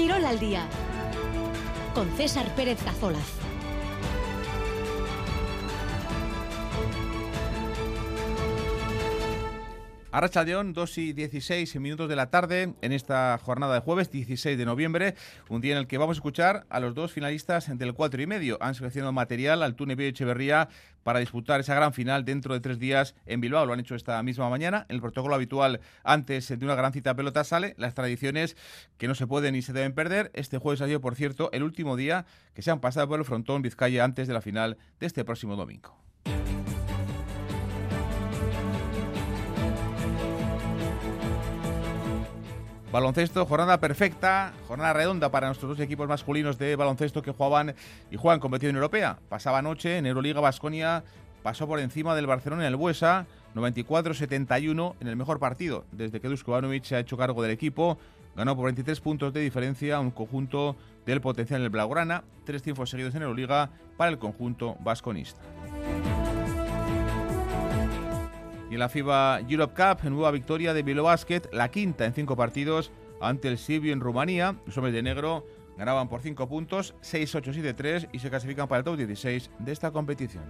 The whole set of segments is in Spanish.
Quirol al día con César Pérez Cazolaz. Arracha León, 2 y 16 minutos de la tarde en esta jornada de jueves 16 de noviembre, un día en el que vamos a escuchar a los dos finalistas del 4 y medio. Han seleccionado material al Túnez y Echeverría para disputar esa gran final dentro de tres días en Bilbao. Lo han hecho esta misma mañana. El protocolo habitual antes de una gran cita pelota sale. Las tradiciones que no se pueden ni se deben perder. Este jueves ha sido, por cierto, el último día que se han pasado por el frontón Vizcaya antes de la final de este próximo domingo. Baloncesto, jornada perfecta, jornada redonda para nuestros dos equipos masculinos de baloncesto que jugaban y juegan competición europea. Pasaba anoche en Euroliga Basconia, pasó por encima del Barcelona en el Buesa, 94-71 en el mejor partido desde que Dusko Ivanovic se ha hecho cargo del equipo. Ganó por 23 puntos de diferencia un conjunto del potencial del Blaugrana, tres triunfos seguidos en Euroliga para el conjunto vasconista. Y en la FIBA Europe Cup, nueva victoria de Bilbao Basket, la quinta en cinco partidos ante el Sibiu en Rumanía. Los hombres de negro ganaban por cinco puntos, 6-8-7-3 y se clasifican para el top 16 de esta competición.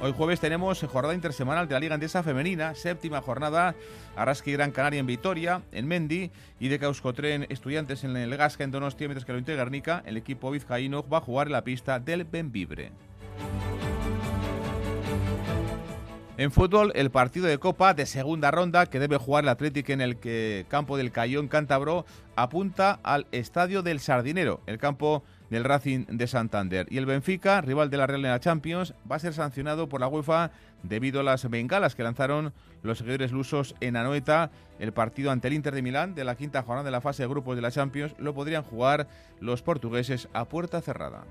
Hoy jueves tenemos jornada intersemanal de la Liga Andesa Femenina, séptima jornada, Arrasque y Gran Canaria en Vitoria, en Mendi, y de Causcotren Estudiantes en el Gasca en Donostia, mientras que lo Guernica, el equipo vizcaíno va a jugar en la pista del Benvibre. En fútbol, el partido de Copa de segunda ronda que debe jugar el Atlético en el campo del Cayón Cántabro apunta al Estadio del Sardinero, el campo del Racing de Santander. Y el Benfica, rival de la Real en la Champions, va a ser sancionado por la UEFA debido a las bengalas que lanzaron los seguidores lusos en Anoeta. El partido ante el Inter de Milán de la quinta jornada de la fase de grupos de la Champions lo podrían jugar los portugueses a puerta cerrada.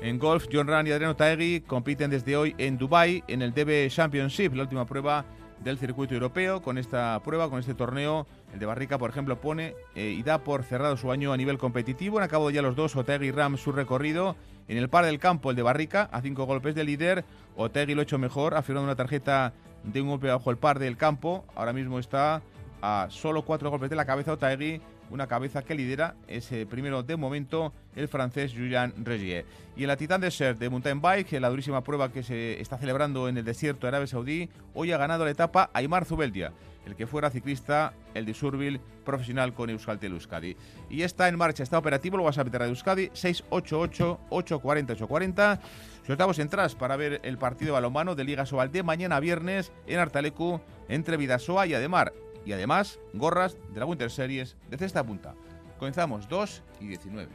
En golf, John Rand y Adriano Taegui compiten desde hoy en Dubai en el DB Championship, la última prueba del circuito europeo. Con esta prueba, con este torneo, el de Barrica, por ejemplo, pone eh, y da por cerrado su año a nivel competitivo. Han acabado ya los dos, Otegui y Ram, su recorrido. En el par del campo, el de Barrica, a cinco golpes de líder. Otegui lo ha hecho mejor, ha firmado una tarjeta de un golpe bajo el par del campo. Ahora mismo está a solo cuatro golpes de la cabeza Otegui una cabeza que lidera ese primero de momento el francés Julian Regier. Y en la Titan Desert de Mountain Bike, la durísima prueba que se está celebrando en el desierto de Arabia Saudí, hoy ha ganado la etapa Aymar Zubeldia, el que fuera ciclista, el de Surville profesional con Euskaltel Euskadi. Y está en marcha, está operativo el WhatsApp de Euskadi, 688-840-840. Soltamos entradas para ver el partido balonmano de Liga Sobal de mañana viernes en Artalecu entre Vidasoa y Ademar y además gorras de la Winter Series de cesta punta. Comenzamos 2 y 19.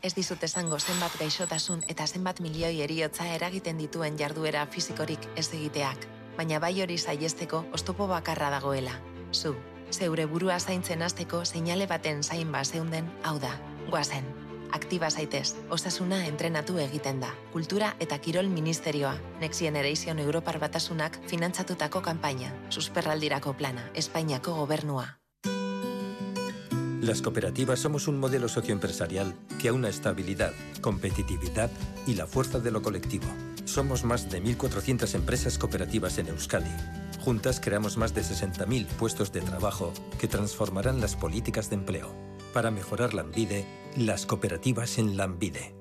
Ez dizut esango zenbat gaixotasun eta zenbat milioi eriotza eragiten dituen jarduera fisikorik ez egiteak, baina bai hori saiesteko oztopo bakarra dagoela. Zu, zeure burua zaintzen hasteko seinale baten zain zeunden, hau da, guazen. Aktiba zaitez, osasuna entrenatu egiten da. Kultura eta Kirol Ministerioa, Next Generation Europar Batasunak finantzatutako kanpaina, susperraldirako plana, Espainiako gobernua. Las cooperativas somos un modelo socioempresarial que aúna estabilidad, competitividad y la fuerza de lo colectivo. Somos más de 1.400 empresas cooperativas en Euskadi. Juntas creamos más de 60.000 puestos de trabajo que transformarán las políticas de empleo para mejorar la Lambide, las cooperativas en Lambide.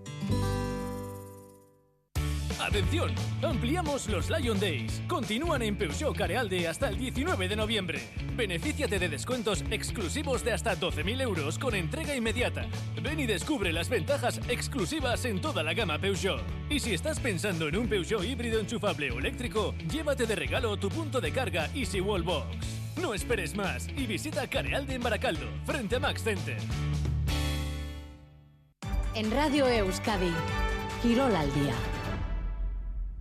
¡Atención! Ampliamos los Lion Days. Continúan en Peugeot Carealde hasta el 19 de noviembre. Benefíciate de descuentos exclusivos de hasta 12.000 euros con entrega inmediata. Ven y descubre las ventajas exclusivas en toda la gama Peugeot. Y si estás pensando en un Peugeot híbrido enchufable o eléctrico, llévate de regalo tu punto de carga Easy Wallbox. No esperes más y visita Carealde en Baracaldo, frente a Max Center. En Radio Euskadi, Quirol al día.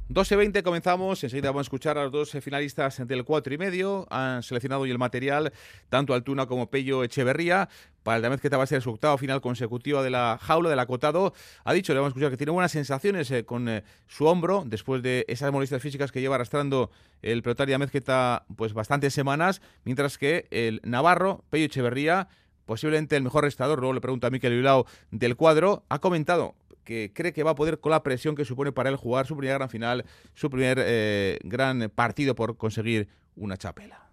12 20 comenzamos, enseguida vamos a escuchar a los dos finalistas del 4 y medio. Han seleccionado hoy el material tanto Altuna como Pello Echeverría. Para el que va a ser su octavo final consecutiva de la jaula del acotado. Ha dicho, le vamos a escuchar, que tiene buenas sensaciones eh, con eh, su hombro después de esas molestias físicas que lleva arrastrando el pelotario Mezqueta pues bastantes semanas, mientras que el Navarro, Pello Echeverría, posiblemente el mejor restador, luego le pregunta a Miquel Bilbao del cuadro, ha comentado que cree que va a poder con la presión que supone para él jugar su primera gran final, su primer eh, gran partido por conseguir una chapela.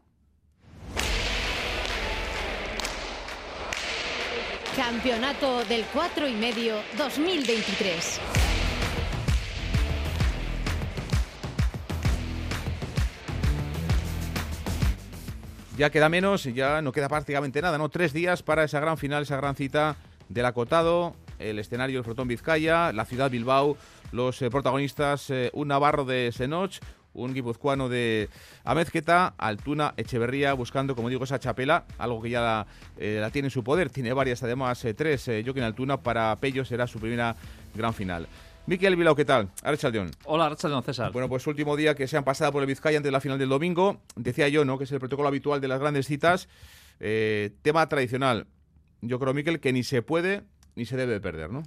Campeonato del 4 y medio 2023. Ya queda menos, ya no queda prácticamente nada, ¿no? Tres días para esa gran final, esa gran cita del acotado, el escenario del Frotón Vizcaya, la ciudad Bilbao, los eh, protagonistas, eh, un navarro de Senoch, un guipuzcoano de Amezqueta, Altuna, Echeverría, buscando, como digo, esa chapela, algo que ya la, eh, tiene en su poder. Tiene varias, además, tres. Joaquín Altuna, para Pello será su primera gran final. Miquel Bilao, ¿qué tal? Arrachaldeón. Hola, Arrachaldeón, César. Bueno, pues último día que se han pasado por el Vizcaya antes de la final del domingo. Decía yo, ¿no?, que es el protocolo habitual de las grandes citas. Eh, tema tradicional. Yo creo, Miquel, que ni se puede ni se debe perder, ¿no?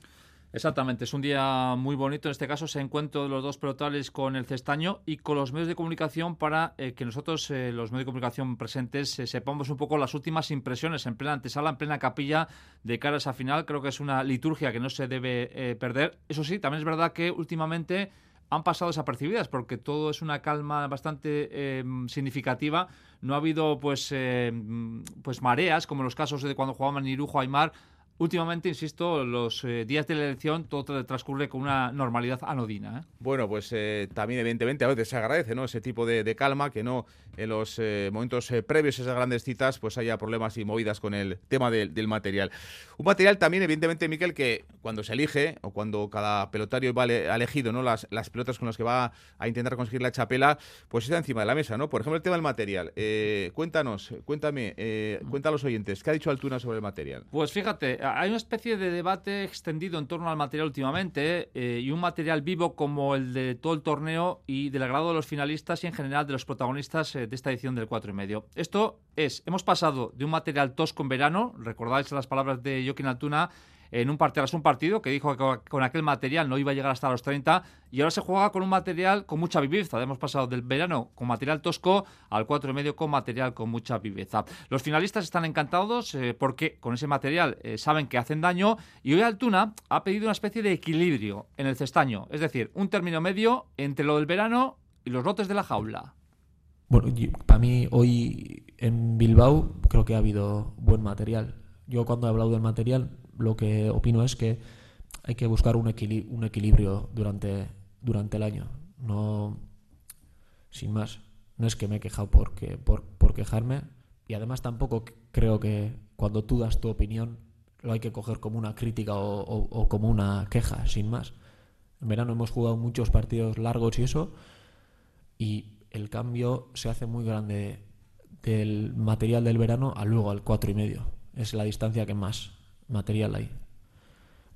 Exactamente, es un día muy bonito. En este caso se encuentro de los dos pelotales con el Cestaño y con los medios de comunicación para eh, que nosotros, eh, los medios de comunicación presentes, eh, sepamos un poco las últimas impresiones en plena antesala, en plena capilla de cara a esa final. Creo que es una liturgia que no se debe perder. Eso sí, también es verdad que últimamente han pasado desapercibidas porque todo es una calma bastante significativa. No ha habido pues, pues mareas como los casos de cuando jugaban Irujo Aymar últimamente, insisto, los eh, días de la elección todo transcurre con una normalidad anodina. ¿eh? Bueno, pues eh, también evidentemente a veces se agradece ¿no? ese tipo de, calma, que no en los momentos previos a esas grandes citas pues haya problemas y movidas con el tema del material. Un material también evidentemente, Miquel, que cuando se elige o cuando cada pelotario va ha elegido ¿no? las, las pelotas con las que va a intentar conseguir la chapela, pues está encima de la mesa. ¿no? Por ejemplo, el tema del material. cuéntanos, cuéntame, cuenta a los oyentes, ¿qué ha dicho Altuna sobre el material? Pues fíjate, hay una especie de debate extendido en torno al material últimamente eh, y un material vivo como el de todo el torneo y del agrado de los finalistas y en general de los protagonistas eh, de esta edición del 4 y medio. Esto es, hemos pasado de un material tosco en verano, recordáis las palabras de Joaquín Altuna, en un partido, un partido, que dijo que con aquel material no iba a llegar hasta los 30 y ahora se juega con un material con mucha viveza. Hemos pasado del verano con material tosco al 4,5 con material con mucha viveza. Los finalistas están encantados eh, porque con ese material eh, saben que hacen daño y hoy Altuna ha pedido una especie de equilibrio en el cestaño, es decir, un término medio entre lo del verano y los lotes de la jaula. Bueno, para mí hoy en Bilbao creo que ha habido buen material. Yo cuando he hablado del material lo que opino es que hay que buscar un, equilibrio durante, durante el año. No, sin más, no es que me he quejado porque, por, quejarme y además tampoco creo que cuando tú das tu opinión lo hay que coger como una crítica o, como una queja, sin más. En verano hemos jugado muchos partidos largos y eso, y el cambio se hace muy grande del material del verano a luego al cuatro y medio. Es la distancia que más material ahí.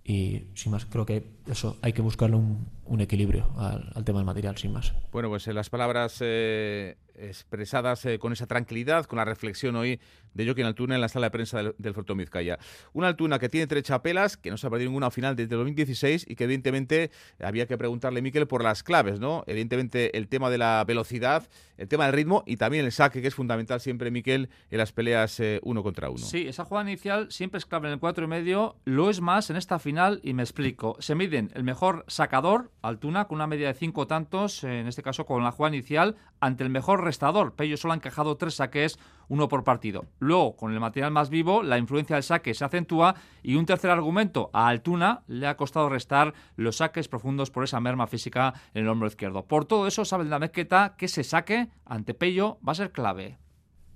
Y sin más, creo que eso hay que buscarle un, un equilibrio al, al, tema del material, sin más. Bueno, pues en las palabras eh, expresadas eh, con esa tranquilidad, con la reflexión hoy de Joaquín Altuna en la sala de prensa del, del Fortón Vizcaya. Una Altuna que tiene tres chapelas, que no se ha perdido ninguna final desde el 2016 y que evidentemente había que preguntarle, Miquel, por las claves, ¿no? Evidentemente el tema de la velocidad, el tema del ritmo y también el saque, que es fundamental siempre, Miquel, en las peleas eh, uno contra uno. Sí, esa jugada inicial siempre es clave en el cuatro y medio, lo es más en esta final y me explico. Se el mejor sacador, Altuna, con una media de cinco tantos, en este caso con la jugada inicial, ante el mejor restador. Pello solo ha encajado tres saques, uno por partido. Luego, con el material más vivo, la influencia del saque se acentúa y un tercer argumento, a Altuna le ha costado restar los saques profundos por esa merma física en el hombro izquierdo. Por todo eso, sabe la mezqueta que ese saque ante Pello va a ser clave.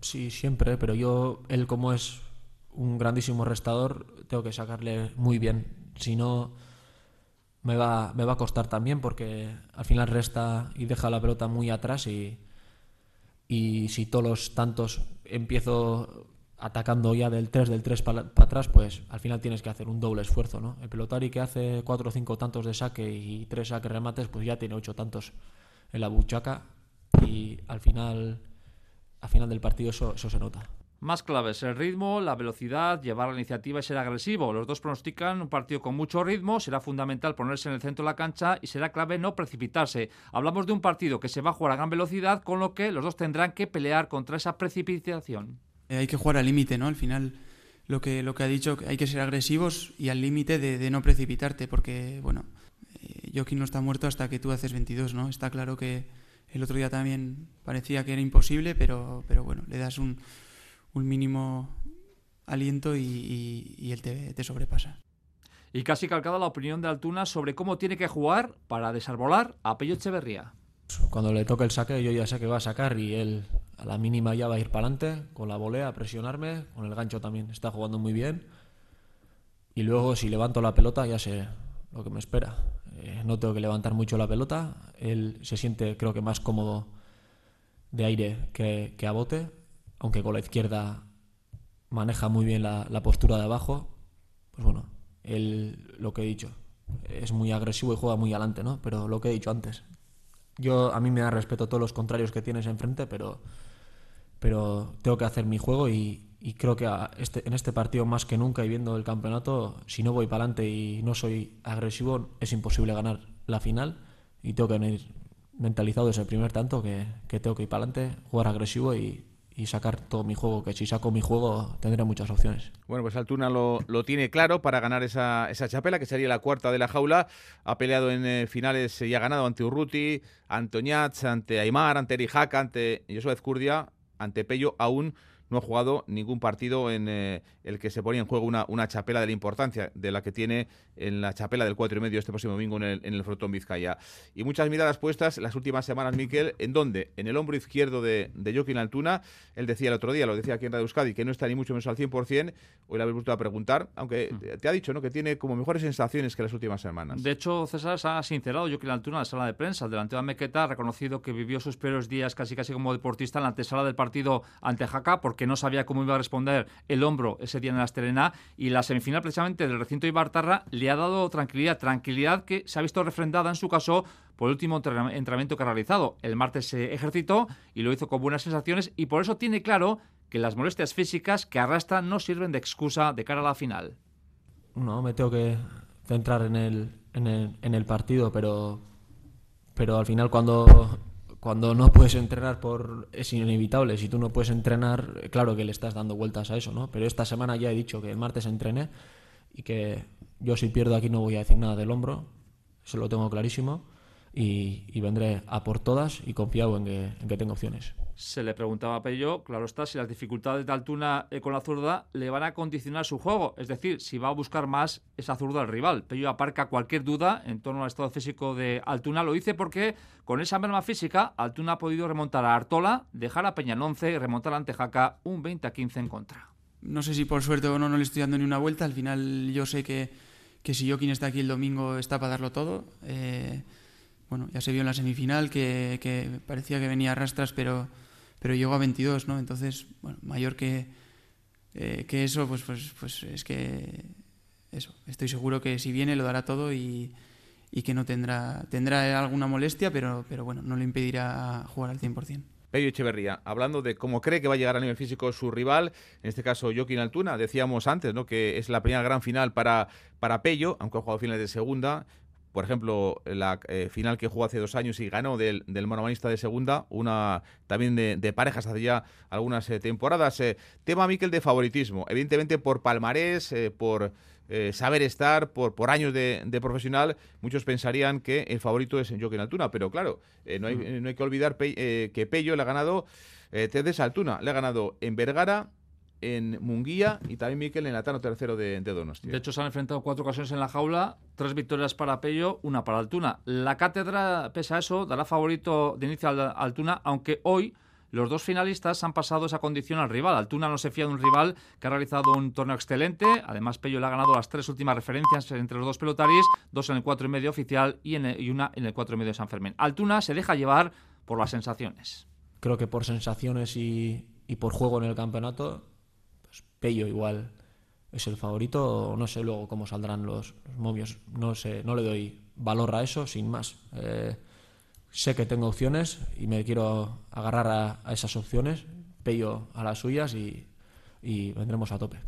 Sí, siempre, pero yo, él como es un grandísimo restador, tengo que sacarle muy bien. Si no, me va, me va a costar también porque al final resta y deja la pelota muy atrás y, y si todos los tantos empiezo atacando ya del 3, del 3 para atrás, pues al final tienes que hacer un doble esfuerzo, ¿no? El pelotari que hace 4 o 5 tantos de saque y 3 saques remates, pues ya tiene 8 tantos en la buchaca y al final, al final del partido eso, eso se nota. Más claves, el ritmo, la velocidad, llevar la iniciativa y ser agresivo. Los dos pronostican un partido con mucho ritmo, será fundamental ponerse en el centro de la cancha y será clave no precipitarse. Hablamos de un partido que se va a jugar a gran velocidad, con lo que los dos tendrán que pelear contra esa precipitación. Eh, hay que jugar al límite, ¿no? Al final lo que, lo que ha dicho, hay que ser agresivos y al límite de, no precipitarte, porque, bueno, eh, Joaquín no está muerto hasta que tú haces 22, ¿no? Está claro que el otro día también parecía que era imposible, pero, pero bueno, le das un, un mínimo aliento y, y, él te, te, sobrepasa. Y casi calcada la opinión de Altuna sobre cómo tiene que jugar para desarbolar a Pello Echeverría. Cuando le toque el saque, yo ya sé que va a sacar y él a la mínima ya va a ir para adelante, con la volea, a presionarme, con el gancho también está jugando muy bien. Y luego si levanto la pelota ya sé lo que me espera. Eh, no tengo que levantar mucho la pelota, él se siente creo que más cómodo de aire que, a bote, aunque con la izquierda maneja muy bien la, postura de abajo. Pues bueno, él lo que he dicho, es muy agresivo y juega muy adelante, ¿no? Pero lo que he dicho antes, yo a mí me da respeto todos los contrarios que tienes enfrente, pero pero tengo que hacer mi juego y, creo que este, en este partido más que nunca y viendo el campeonato, si no voy para adelante y no soy agresivo, es imposible ganar la final y tengo que venir mentalizado desde el primer tanto que, tengo que ir para adelante, jugar agresivo y, sacar todo mi juego, que si saco mi juego tendré muchas opciones. Bueno, pues Altuna lo, lo tiene claro para ganar esa, esa, chapela, que sería la cuarta de la jaula. Ha peleado en eh, finales y ha ganado ante Urruti, ante Oñats, ante Aymar, ante Erijaka, ante Josué Ezcurdia ante Pello aún no ha jugado ningún partido en eh, el que se ponía en juego una, una, chapela de la importancia de la que tiene en la chapela del 4 y medio este próximo domingo en el, en el Frotón Vizcaya. Y muchas miradas puestas las últimas semanas, Miquel, ¿en dónde? En el hombro izquierdo de, de Joaquín Altuna. Él decía el otro día, lo decía aquí en Radio Euskadi, que no está ni mucho menos al 100%. Hoy le habéis vuelto a preguntar, aunque mm. te ha dicho ¿no? que tiene como mejores sensaciones que las últimas semanas. De hecho, César se ha sincerado Joaquín Altuna en la sala de prensa. El delantero de Mequeta ha reconocido que vivió sus peores días casi casi como deportista en la antesala del partido ante Jaca porque no sabía cómo iba a responder el hombro ese día en la Esterena y la semifinal precisamente del recinto Ibartarra le ha dado tranquilidad, tranquilidad que se ha visto refrendada en su caso por el último entrenamiento que ha realizado. El martes se ejercitó y lo hizo con buenas sensaciones y por eso tiene claro que las molestias físicas que arrastra no sirven de excusa de cara a la final. No, me tengo que centrar en el, en el, en el partido, pero, pero al final cuando cuando no puedes entrenar por es inevitable si tú no puedes entrenar claro que le estás dando vueltas a eso no pero esta semana ya he dicho que el martes entrené y que yo si pierdo aquí no voy a decir nada del hombro eso lo tengo clarísimo y, vendré a por todas y confiado en que, tengo opciones. Se le preguntaba a Pello, claro está, si las dificultades de Altuna eh, con la zurda le van a condicionar su juego, es decir, si va a buscar más esa zurda al rival. Pello aparca cualquier duda en torno al estado físico de Altuna, lo dice porque con esa merma física Altuna ha podido remontar a Artola, dejar a Peñanonce y remontar ante Jaca un 20 a 15 en contra. No sé si por suerte o no, no le estoy dando ni una vuelta, al final yo sé que, que si Joaquín está aquí el domingo está para darlo todo. Eh, bueno, ya se vio en la semifinal que, parecía que venía a rastras, pero, pero llegó a 22, ¿no? Entonces, bueno, mayor que, eh, que eso, pues, pues, pues es que eso, estoy seguro que si viene lo dará todo y, y que no tendrá, tendrá alguna molestia, pero, pero bueno, no le impedirá jugar al 100%. Pello Echeverría, hablando de cómo cree que va a llegar a nivel físico su rival, en este caso Joaquín Altuna, decíamos antes ¿no? que es la primera gran final para, para Pello, aunque ha jugado finales de segunda, por ejemplo, la eh, final que jugó hace dos años y ganó del, del monomanista de segunda, una también de, parejas hace ya algunas eh, temporadas. Eh, tema, Miquel, de favoritismo. Evidentemente por palmarés, por saber estar, por, por años de, profesional, muchos pensarían que el favorito es Joaquín Altuna, pero claro, no hay, mm. no, hay, que olvidar que Pello le ha ganado, eh, Altuna, le ha ganado en Vergara, en Munguía y también Miquel en Latano tercero de, de, Donostia. De hecho, se han enfrentado cuatro ocasiones en la jaula, tres victorias para Pello, una para Altuna. La cátedra, pese a eso, dará favorito de inicio a Altuna, aunque hoy los dos finalistas han pasado esa condición al rival. Altuna no se fía de un rival que ha realizado un torneo excelente. Además, Pello le ha ganado las tres últimas referencias entre los dos pelotaris, dos en el cuatro y medio oficial y, en y una en el cuatro y medio de San Fermín. Altuna se deja llevar por las sensaciones. Creo que por sensaciones y, y por juego en el campeonato Pello igual es el favorito, no sé luego cómo saldrán los, movios, no sé, no le doy valor a eso, sin más. Eh, sé que tengo opciones y me quiero agarrar a, esas opciones, Pello a las suyas y vendremos a tope.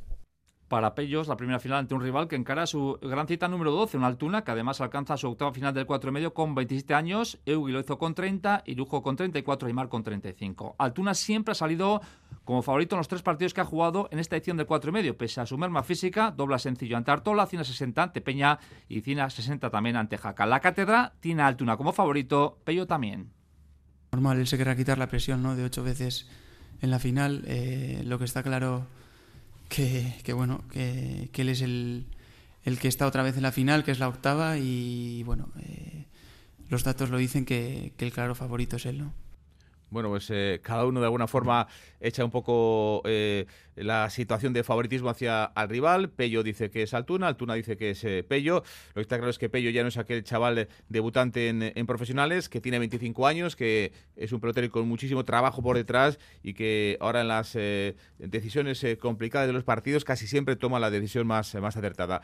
Para Pellos la primera final ante un rival que encara su gran cita número 12, un Altuna, que además alcanza su octava final del 4 y medio con 27 años, Eugui lo hizo con 30, Irujo con 34 y Mar con 35. Altuna siempre ha salido como favorito en los tres partidos que ha jugado en esta edición del 4 y medio, pese a su merma física, dobla sencillo ante Artola, Cina 60 ante Peña y Cina 60 también ante Jaca. La cátedra tiene a Altuna como favorito, Pello también. Normal, él se querrá quitar la presión ¿no? de ocho veces en la final. Eh, lo que está claro que, bueno, que, él es el, que está otra vez en la final, que es la octava, y bueno, eh, los datos lo dicen que, que, el claro favorito es él, ¿no? Bueno, pues eh, cada uno de alguna forma echa un poco eh, la situación de favoritismo hacia al rival. Pello dice que es Altuna, Altuna dice que es eh, Pello. Lo que está claro es que Pello ya no es aquel chaval debutante en, profesionales, que tiene 25 años, que es un pelotero con muchísimo trabajo por detrás y que ahora en las decisiones complicadas de los partidos casi siempre toma la decisión más, más acertada.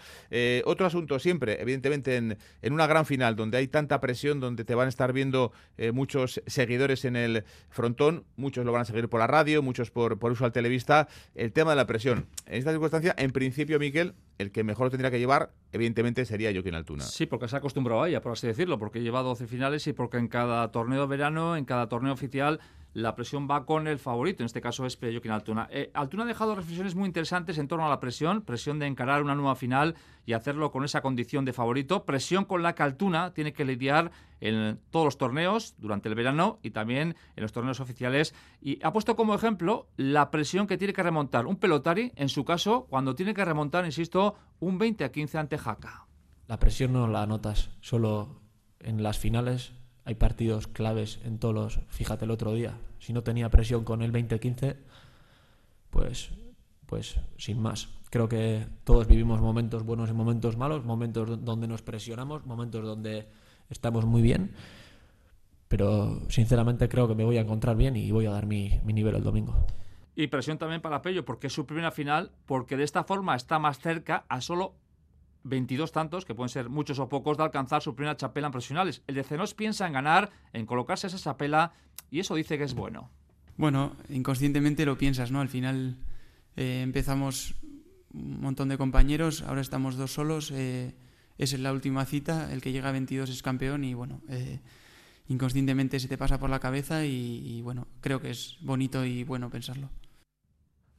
otro asunto siempre, evidentemente, en, en, una gran final donde hay tanta presión, donde te van a estar viendo muchos seguidores en el frontón, muchos lo van a seguir por la radio, muchos por, por uso al televista, el tema de la presión. En esta circunstancia, en principio, Miquel, el que mejor lo tendría que llevar, evidentemente, sería Joaquín Altuna. Sí, porque se ha acostumbrado a ella, por así decirlo, porque lleva 12 finales y porque en cada torneo verano, en cada torneo oficial, la presión va con el favorito, en este caso es Joaquín Altuna. Eh, Altuna ha dejado reflexiones muy interesantes en torno a la presión, presión de encarar una nueva final y hacerlo con esa condición de favorito, presión con la que Altuna tiene que lidiar en todos los torneos durante el verano y también en los torneos oficiales. Y ha puesto como ejemplo la presión que tiene que remontar un pelotari, en su caso, cuando tiene que remontar, insisto, un 20 a 15 ante Jaca. La presión no la notas, solo en las finales hay partidos claves en todos los. Fíjate el otro día, si no tenía presión con el 20-15, pues, pues sin más. Creo que todos vivimos momentos buenos y momentos malos, momentos donde nos presionamos, momentos donde estamos muy bien. Pero sinceramente creo que me voy a encontrar bien y voy a dar mi, mi nivel el domingo. Y presión también para Pello, porque es su primera final, porque de esta forma está más cerca a solo 22 tantos, que pueden ser muchos o pocos, de alcanzar su primera chapela en profesionales. El de Cenos piensa en ganar, en colocarse esa chapela, y eso dice que es bueno. Bueno, inconscientemente lo piensas, ¿no? Al final eh, empezamos un montón de compañeros, ahora estamos dos solos, eh, es la última cita, el que llega a 22 es campeón y bueno, eh, inconscientemente se te pasa por la cabeza y bueno, creo que es bonito y bueno pensarlo.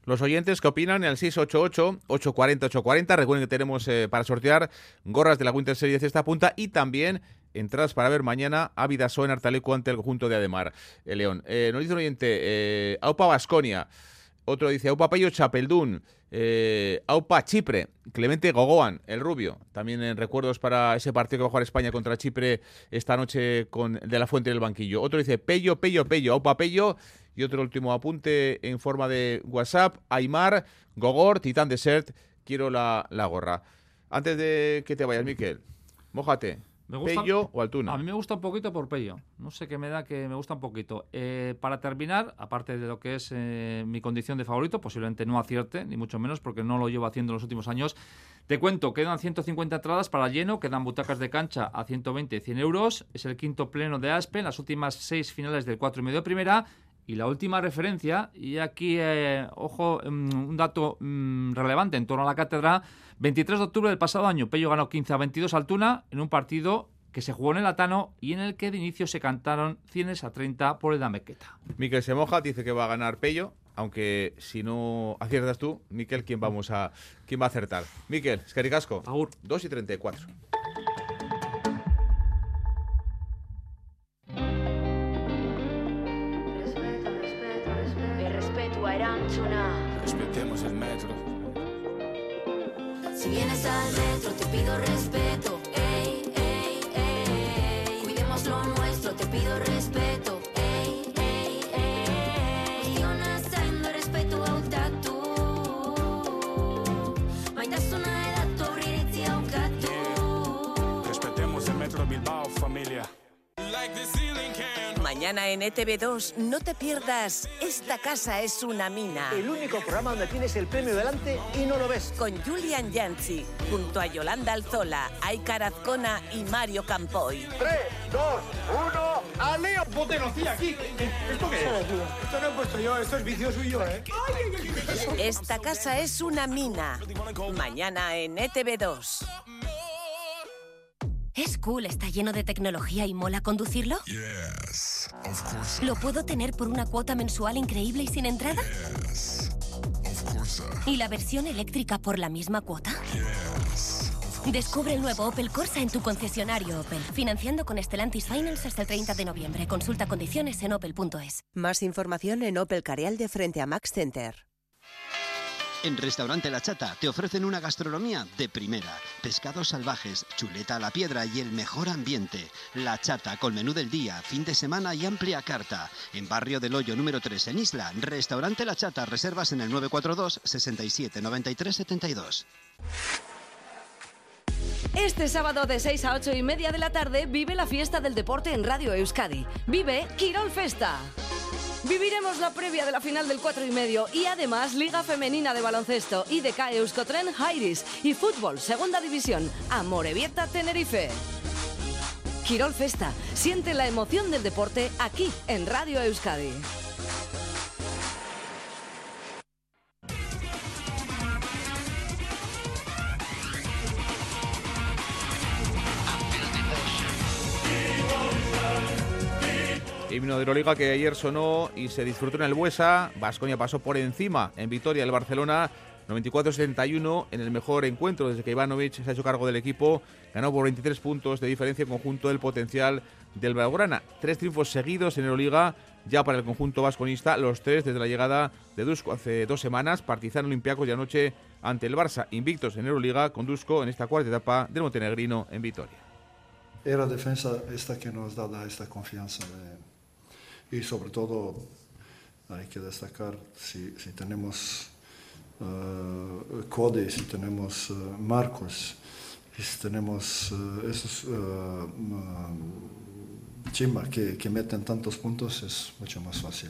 Los oyentes que opinan en el 688-840-840. Recuerden que tenemos eh, para sortear gorras de la Winter Series de esta punta y también entradas para ver mañana a Vidasoa en Artaleco ante el conjunto de Ademar, eh, León. Eh, nos dice un oyente, eh, Aupa Basconia. Otro dice Aupa Payo Chapeldún. Aupa Chipre. Clemente Gogoan, el rubio. También en recuerdos para ese partido que va a jugar España contra Chipre esta noche con de la Fuente del Banquillo. Otro dice Pello, Pello, Pello. Aupa Pello y otro último apunte en forma de WhatsApp, Aymar, Gogor, Titán Desert, quiero la, la gorra. Antes de que te vayas, Miquel, mójate. Me ¿Pello o Altuna? A mí me gusta un poquito por Pello. No sé qué me da que me gusta un poquito. Eh, para terminar, aparte de lo que es eh, mi condición de favorito, posiblemente no acierte, ni mucho menos, porque no lo llevo haciendo en los últimos años. Te cuento, quedan 150 entradas para lleno, quedan butacas de cancha a 120 y 100 euros. Es el quinto pleno de Aspen, las últimas seis finales del 4 y medio primera. Y la última referencia, y aquí, eh, ojo, mm, un dato mm, relevante en torno a la cátedra, 23 de octubre del pasado año, Pello ganó 15 a 22 Altuna en un partido que se jugó en el Atano y en el que de inicio se cantaron 100 a 30 por el Damequeta. Miquel Semoja dice que va a ganar Pello, aunque si no aciertas tú, Miquel, ¿quién, vamos a, quién va a acertar? Miquel, Escaricasco. Agur. 2 y 34. Respetemos el metro. Si vienes al metro, te pido respeto. Ey, ey, ey. Cuidemos lo nuestro, te pido respeto. Ey, ey, ey. Guztionazando respeto hautatu. Maitasuna edatu aurriritzi haukatu. Respetemos el metro Bilbao, familia. Mañana en ETV2 no te pierdas Esta casa es una mina. El único programa donde tienes el premio delante y no lo ves. Con Julian Yanchi, junto a Yolanda Alzola, Aikar Azcona y Mario Campoy. 3, 2, 1 ¡A Leo Potenocía aquí! ¿Esto qué es? Esto no he puesto yo, esto es vicio suyo, ¿eh? Esta casa es una mina. Mañana en E ETV2. ¿Es cool, está lleno de tecnología y mola conducirlo? ¿Lo puedo tener por una cuota mensual increíble y sin entrada? ¿Y la versión eléctrica por la misma cuota? Descubre el nuevo Opel Corsa en tu concesionario Opel, financiando con Stellantis Finance hasta el 30 de noviembre. Consulta condiciones en opel.es. Más información en Opel Carial de frente a Max Center. En Restaurante La Chata te ofrecen una gastronomía de primera. Pescados salvajes, chuleta a la piedra y el mejor ambiente. La Chata con menú del día, fin de semana y amplia carta. En Barrio del Hoyo número 3 en Isla, Restaurante La Chata, reservas en el 942 67 93 72. Este sábado de 6 a 8 y media de la tarde vive la fiesta del deporte en Radio Euskadi. Vive Quirol Festa. Viviremos la previa de la final del 4 y medio y además Liga Femenina de Baloncesto, IDK Euskotren Jairis y Fútbol Segunda División, Amorebieta Tenerife. Quirol Festa, siente la emoción del deporte aquí en Radio Euskadi. Himno de Euroliga que ayer sonó y se disfrutó en el Buesa. Vasconia pasó por encima en Vitoria del Barcelona. 94-71 en el mejor encuentro desde que Ivanovic se ha hecho cargo del equipo. Ganó por 23 puntos de diferencia en conjunto del potencial del Blaugrana. Tres triunfos seguidos en Euroliga ya para el conjunto vasconista. Los tres desde la llegada de Dusko hace dos semanas. Partizan Olympiacos y anoche ante el Barça. Invictos en Euroliga con Dusko en esta cuarta etapa del Montenegrino en Vitoria. Era defensa esta que nos da esta confianza. de- y sobre todo hay que destacar si, si tenemos uh, Cody, si tenemos uh, Marcos, si tenemos uh, esos uh, Chima que, que meten tantos puntos, es mucho más fácil.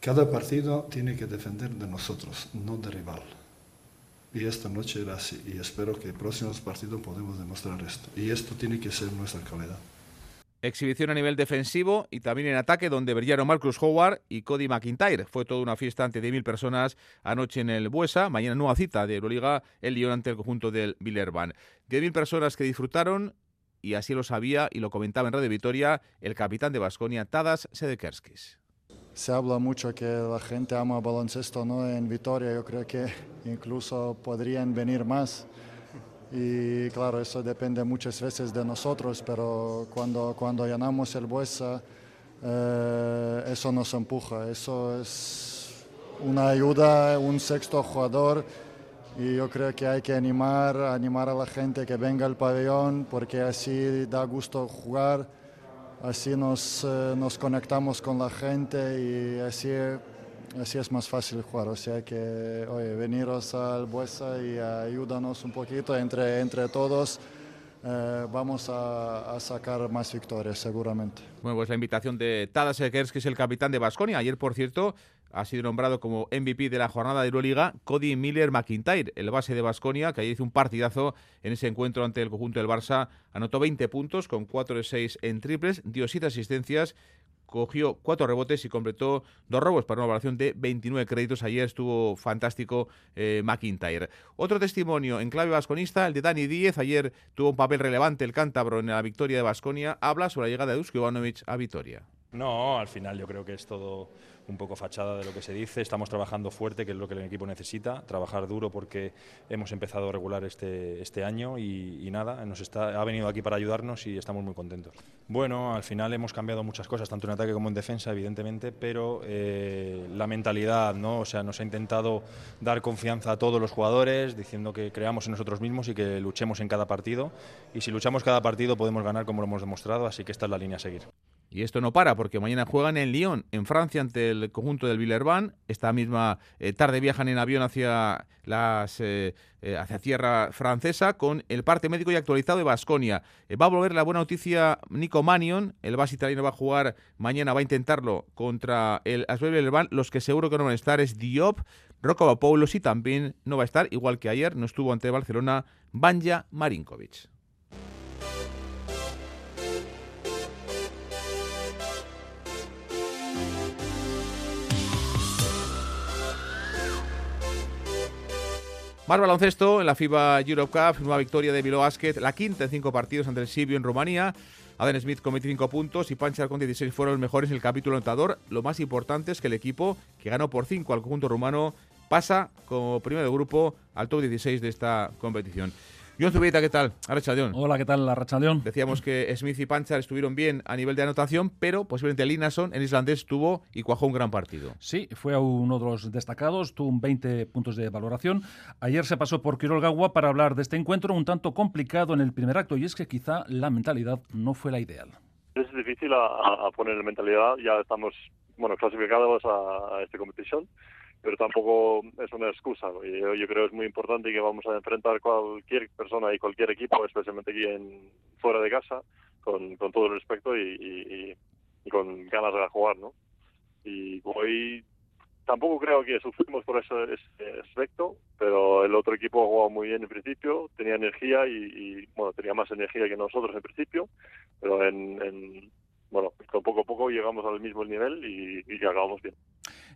Cada partido tiene que defender de nosotros, no de rival. Y esta noche era así. Y espero que en próximos partidos podamos demostrar esto. Y esto tiene que ser nuestra calidad. Exhibición a nivel defensivo y también en ataque, donde brillaron Marcus Howard y Cody McIntyre. Fue toda una fiesta ante 10.000 personas anoche en el Buesa. Mañana nueva cita de Euroliga, el Lyon ante el conjunto del Villerban. 10.000 personas que disfrutaron y así lo sabía y lo comentaba en Radio Vitoria el capitán de Basconia, Tadas Sedekerskis. Se habla mucho que la gente ama baloncesto ¿no? en Vitoria. Yo creo que incluso podrían venir más. Y claro, eso depende muchas veces de nosotros, pero cuando, cuando llenamos el Buesa, eh, eso nos empuja. Eso es una ayuda, un sexto jugador. Y yo creo que hay que animar, animar a la gente que venga al pabellón, porque así da gusto jugar, así nos, eh, nos conectamos con la gente y así así es más fácil jugar. O sea que, oye, veniros al Buesa y ayúdanos un poquito entre, entre todos. eh, vamos a, a sacar más victorias seguramente. Bueno, pues la invitación de Tadas Sedekerskis, que es el capitán de Basconia. Ayer, por cierto, ha sido nombrado como MVP de la jornada de Euroliga Cody Miller McIntyre, el base de Basconia, que ayer hizo un partidazo en ese encuentro ante el conjunto del Barça. Anotó 20 puntos con 4 de 6 en triples, dio 7 asistencias, cogió 4 rebotes y completó dos robos para una valoración de 29 créditos. Ayer estuvo fantástico eh, McIntyre. Otro testimonio en clave vasconista, el de Dani Díez. Ayer tuvo un papel relevante el cántabro en la victoria de Basconia. Habla sobre la llegada de Dusko Ivanovic a Vitoria. No, al final yo creo que es todo un poco fachada de lo que se dice. Estamos trabajando fuerte, que es lo que el equipo necesita. Trabajar duro porque hemos empezado regular este, este año y, y nada, nos está, ha venido aquí para ayudarnos y estamos muy contentos. Bueno, al final hemos cambiado muchas cosas, tanto en ataque como en defensa, evidentemente, pero eh, la mentalidad, ¿no? O sea, nos ha intentado dar confianza a todos los jugadores, diciendo que creamos en nosotros mismos y que luchemos en cada partido. Y si luchamos cada partido podemos ganar como lo hemos demostrado, así que esta es la línea a seguir. Y esto no para, porque mañana juegan en Lyon, en Francia, ante el conjunto del Villerban. Esta misma eh, tarde viajan en avión hacia, las, eh, eh, hacia tierra francesa con el parte médico y actualizado de Basconia. va a volver la buena noticia Nico Manion, el base italiano va a jugar mañana, va a intentarlo contra el Asbel Villerban. Los que seguro que no van a estar es Diop, Rocco Papoulos y también no va a estar, igual que ayer, no estuvo ante Barcelona, Banja Marinkovic. Más baloncesto en la FIBA Europe Cup, nueva victoria de Bilbao Basket, la quinta en cinco partidos ante el Sibio en Rumanía. Adam Smith con 25 puntos y Panchar con 16 fueron los mejores en el capítulo anotador. Lo más importante es que el equipo, que ganó por 5 al conjunto rumano, pasa como primero de grupo al top 16 de esta competición. John Zubieta, ¿qué tal? Arrachaldeón. Hola, ¿qué tal, Arrachaldeón? Decíamos que Smith y Panchar estuvieron bien a nivel de anotación, pero posiblemente Linason, el islandés, tuvo y cuajó un gran partido. Sí, fue uno de los destacados, tuvo un 20 puntos de valoración. Ayer se pasó por Quirol Gagua para hablar de este encuentro un tanto complicado en el primer acto, y es que quizá la mentalidad no fue la ideal. Es difícil a, a poner mentalidad, ya estamos bueno clasificados a, a esta competición pero tampoco es una excusa. Yo, yo, creo que es muy importante que vamos a enfrentar cualquier persona y cualquier equipo, especialmente aquí en fuera de casa, con, todo el respeto y, con ganas de jugar, ¿no? Y hoy tampoco creo que sufrimos por ese, aspecto, pero el otro equipo ha jugado muy bien en principio, tenía energía y, y bueno, tenía más energía que nosotros en principio, pero en, en bueno, poco a poco llegamos al mismo nivel y, y acabamos bien.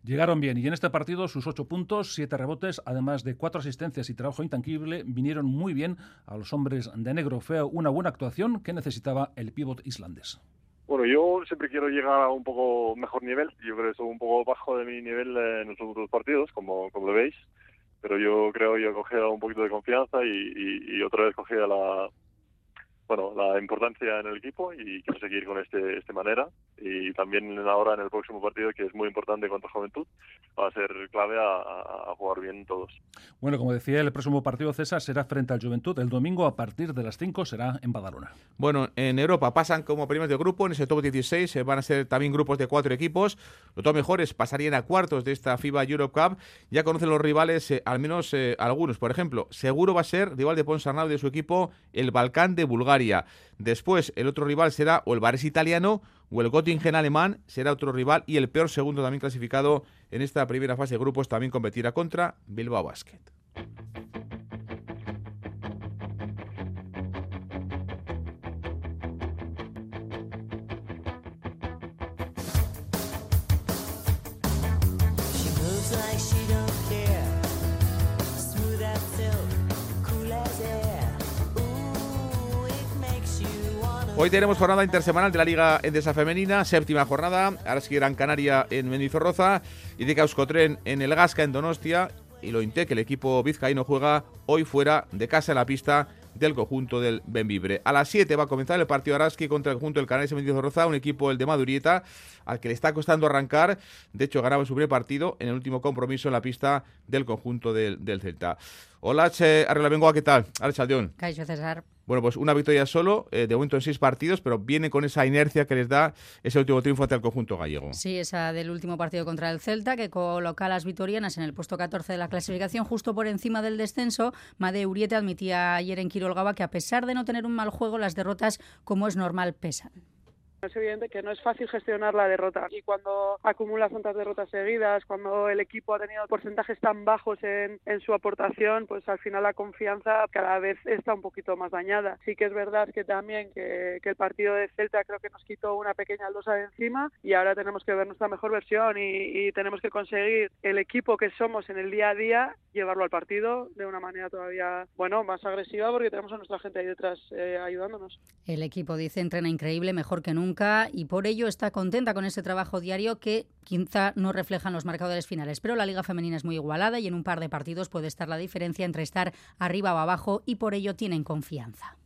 Llegaron bien y en este partido sus ocho puntos, siete rebotes, además de cuatro asistencias y trabajo intangible, vinieron muy bien a los hombres de negro. Fue una buena actuación que necesitaba el pívot islandés. Bueno, yo siempre quiero llegar a un poco mejor nivel. Yo creo que estoy un poco bajo de mi nivel en los otros partidos, como, como lo veis. Pero yo creo que he cogido un poquito de confianza y, y, y otra vez cogido la, bueno, la importancia en el equipo y quiero seguir con este esta manera y también ahora en el próximo partido que es muy importante contra Juventud va a ser clave a, a, jugar bien todos. Bueno, como decía, el próximo partido César será frente al Juventud el domingo a partir de las 5 será en Badalona. Bueno, en Europa pasan como primeros de grupo en ese top 16 eh, van a ser también grupos de cuatro equipos. Los dos mejores pasarían a cuartos de esta FIBA Europe Cup. Ya conocen los rivales, eh, al menos eh, algunos. Por ejemplo, seguro va a ser rival de Ponsarnau de su equipo el Balcán de Bulgaria. Después, el otro rival será o el Bares italiano o el Göttingen alemán, será otro rival. Y el peor segundo también clasificado en esta primera fase de grupos también competirá contra Bilbao Basket. Hoy tenemos jornada intersemanal de la Liga Endesa Femenina, séptima jornada, Araski Gran Canaria en Mendizorroza, y de Euskotren en el Gasca en Donostia, y lo que el equipo vizcaíno juega hoy fuera de casa en la pista del conjunto del Benvibre. A las 7 va a comenzar el partido Araski contra el conjunto del Canales Mendizorroza, un equipo el de Madurieta, al que le está costando arrancar, de hecho ganaba su primer partido en el último compromiso en la pista del conjunto del, del Celta. Hola, che, Arregla Bengoa, ¿qué tal? Archaldeón. César. Bueno, pues una victoria solo, eh, de momento en seis partidos, pero viene con esa inercia que les da ese último triunfo ante el conjunto gallego. Sí, esa del último partido contra el Celta, que coloca a las vitorianas en el puesto 14 de la clasificación, justo por encima del descenso. Made Uriete admitía ayer en Quirolgaba que a pesar de no tener un mal juego, las derrotas, como es normal, pesan. Es evidente que no es fácil gestionar la derrota y cuando acumulas tantas derrotas seguidas, cuando el equipo ha tenido porcentajes tan bajos en, en, su aportación, pues al final la confianza cada vez está un poquito más dañada. Sí que es verdad que también que, que el partido de Celta creo que nos quitó una pequeña losa de encima y ahora tenemos que ver nuestra mejor versión y, y tenemos que conseguir el equipo que somos en el día a día llevarlo al partido de una manera todavía bueno más agresiva porque tenemos a nuestra gente ahí detrás eh, ayudándonos. El equipo dice entrena increíble, mejor que nunca y por ello está contenta con ese trabajo diario que quizá no reflejan los marcadores finales. Pero la liga femenina es muy igualada y en un par de partidos puede estar la diferencia entre estar arriba o abajo y por ello tienen confianza.